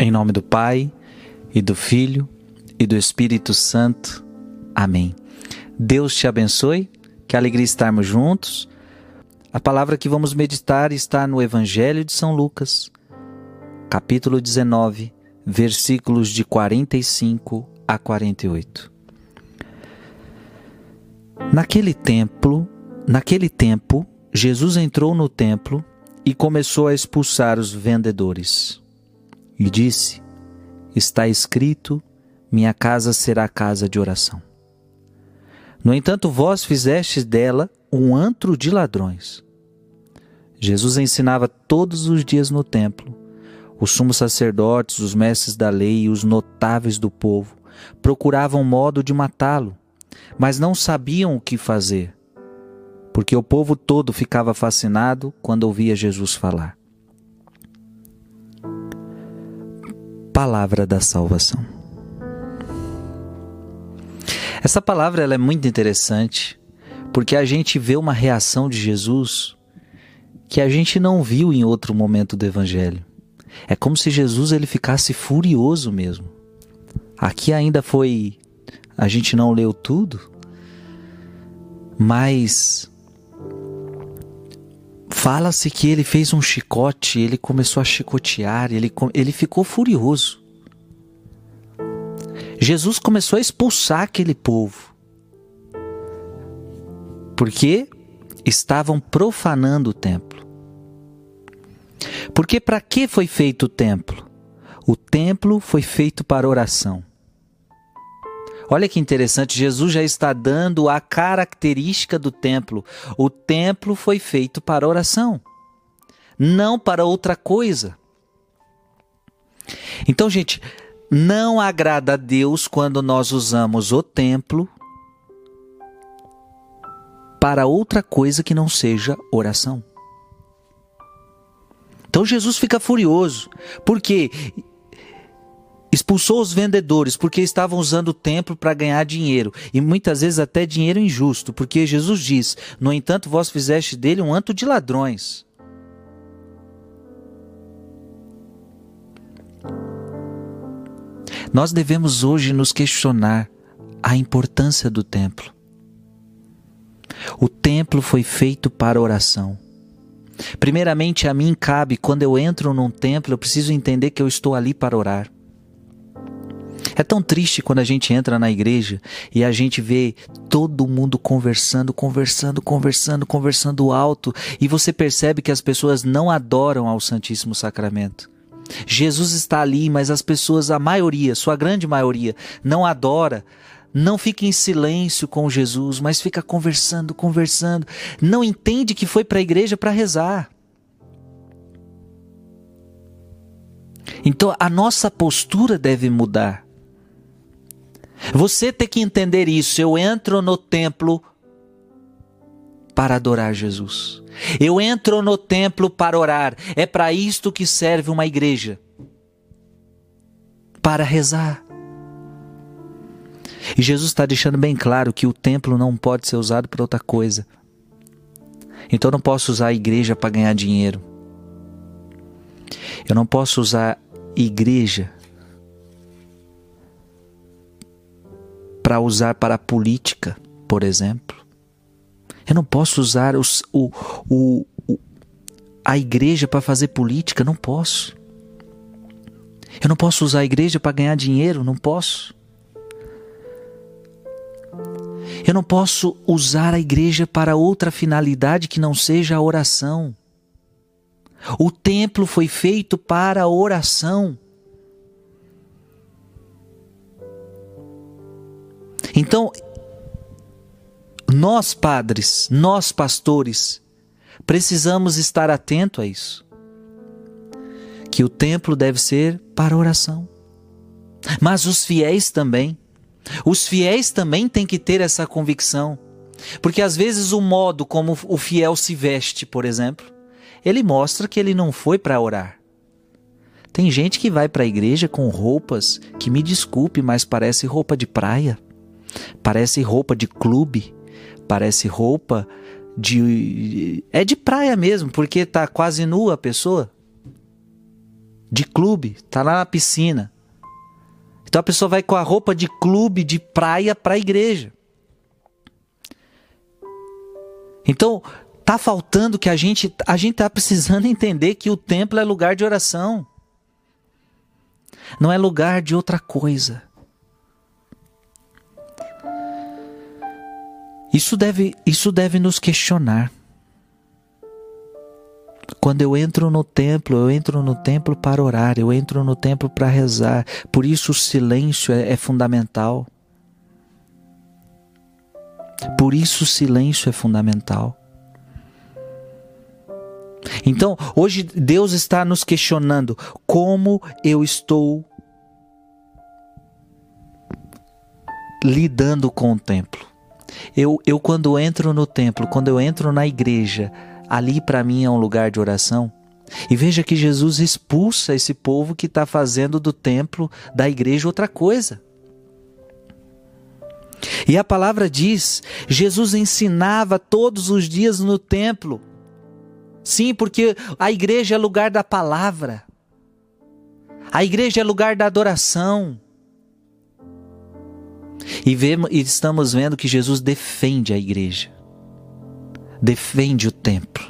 Em nome do Pai, e do Filho, e do Espírito Santo. Amém. Deus te abençoe, que alegria estarmos juntos. A palavra que vamos meditar está no Evangelho de São Lucas, capítulo 19, versículos de 45 a 48. Naquele templo, naquele tempo, Jesus entrou no templo e começou a expulsar os vendedores e disse: Está escrito: Minha casa será casa de oração. No entanto, vós fizestes dela um antro de ladrões. Jesus ensinava todos os dias no templo. Os sumos sacerdotes, os mestres da lei e os notáveis do povo procuravam modo de matá-lo, mas não sabiam o que fazer, porque o povo todo ficava fascinado quando ouvia Jesus falar. Palavra da salvação. Essa palavra ela é muito interessante porque a gente vê uma reação de Jesus que a gente não viu em outro momento do evangelho. É como se Jesus ele ficasse furioso mesmo. Aqui ainda foi a gente não leu tudo, mas Fala-se que ele fez um chicote, ele começou a chicotear, ele, ele ficou furioso. Jesus começou a expulsar aquele povo, porque estavam profanando o templo. Porque para que foi feito o templo? O templo foi feito para oração. Olha que interessante, Jesus já está dando a característica do templo. O templo foi feito para oração, não para outra coisa. Então, gente, não agrada a Deus quando nós usamos o templo para outra coisa que não seja oração. Então Jesus fica furioso, porque Expulsou os vendedores porque estavam usando o templo para ganhar dinheiro, e muitas vezes até dinheiro injusto, porque Jesus diz: No entanto, vós fizeste dele um anto de ladrões. Nós devemos hoje nos questionar a importância do templo. O templo foi feito para oração. Primeiramente, a mim cabe, quando eu entro num templo, eu preciso entender que eu estou ali para orar. É tão triste quando a gente entra na igreja e a gente vê todo mundo conversando, conversando, conversando, conversando alto e você percebe que as pessoas não adoram ao Santíssimo Sacramento. Jesus está ali, mas as pessoas, a maioria, sua grande maioria, não adora, não fica em silêncio com Jesus, mas fica conversando, conversando, não entende que foi para a igreja para rezar. Então a nossa postura deve mudar. Você tem que entender isso. Eu entro no templo para adorar Jesus. Eu entro no templo para orar. É para isto que serve uma igreja para rezar. E Jesus está deixando bem claro que o templo não pode ser usado para outra coisa. Então eu não posso usar a igreja para ganhar dinheiro. Eu não posso usar igreja para usar para a política, por exemplo. Eu não posso usar os, o, o, o, a igreja para fazer política, não posso. Eu não posso usar a igreja para ganhar dinheiro, não posso. Eu não posso usar a igreja para outra finalidade que não seja a oração. O templo foi feito para a oração. Então, nós padres, nós pastores, precisamos estar atento a isso. Que o templo deve ser para oração. Mas os fiéis também. Os fiéis também têm que ter essa convicção. Porque às vezes o modo como o fiel se veste, por exemplo, ele mostra que ele não foi para orar. Tem gente que vai para a igreja com roupas que me desculpe, mas parece roupa de praia. Parece roupa de clube, parece roupa de. É de praia mesmo, porque tá quase nua a pessoa. de clube, tá lá na piscina. Então a pessoa vai com a roupa de clube, de praia para a igreja. Então, tá faltando que a gente a gente tá precisando entender que o templo é lugar de oração. Não é lugar de outra coisa. Isso deve, isso deve nos questionar. Quando eu entro no templo, eu entro no templo para orar, eu entro no templo para rezar. Por isso o silêncio é, é fundamental. Por isso o silêncio é fundamental. Então, hoje Deus está nos questionando como eu estou lidando com o templo. Eu, eu quando entro no templo, quando eu entro na igreja, ali para mim é um lugar de oração. E veja que Jesus expulsa esse povo que está fazendo do templo, da igreja, outra coisa. E a palavra diz: Jesus ensinava todos os dias no templo. Sim, porque a igreja é lugar da palavra. A igreja é lugar da adoração. E, vemos, e estamos vendo que Jesus defende a igreja, defende o templo.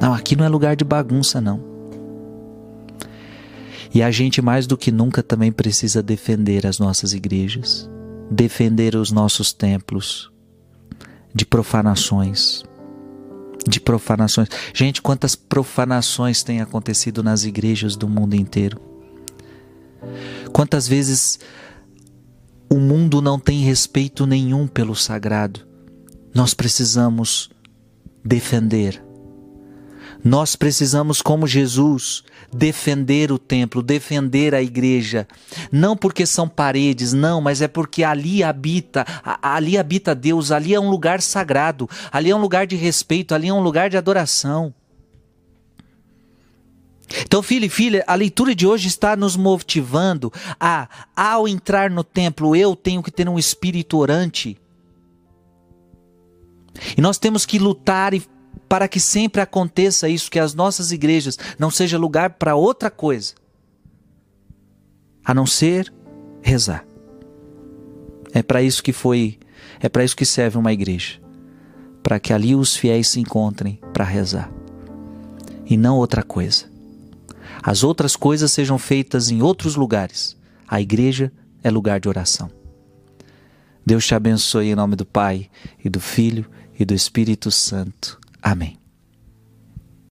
Não, aqui não é lugar de bagunça, não. E a gente, mais do que nunca, também precisa defender as nossas igrejas, defender os nossos templos de profanações. De profanações. Gente, quantas profanações têm acontecido nas igrejas do mundo inteiro? Quantas vezes o mundo não tem respeito nenhum pelo sagrado. Nós precisamos defender. Nós precisamos, como Jesus, defender o templo, defender a igreja. Não porque são paredes, não, mas é porque ali habita, ali habita Deus, ali é um lugar sagrado, ali é um lugar de respeito, ali é um lugar de adoração. Então, filho e filha, a leitura de hoje está nos motivando a, ao entrar no templo, eu tenho que ter um espírito orante. E nós temos que lutar para que sempre aconteça isso, que as nossas igrejas não seja lugar para outra coisa, a não ser rezar. É para isso que foi, é para isso que serve uma igreja, para que ali os fiéis se encontrem para rezar, e não outra coisa. As outras coisas sejam feitas em outros lugares. A igreja é lugar de oração. Deus te abençoe em nome do Pai, e do Filho, e do Espírito Santo. Amém.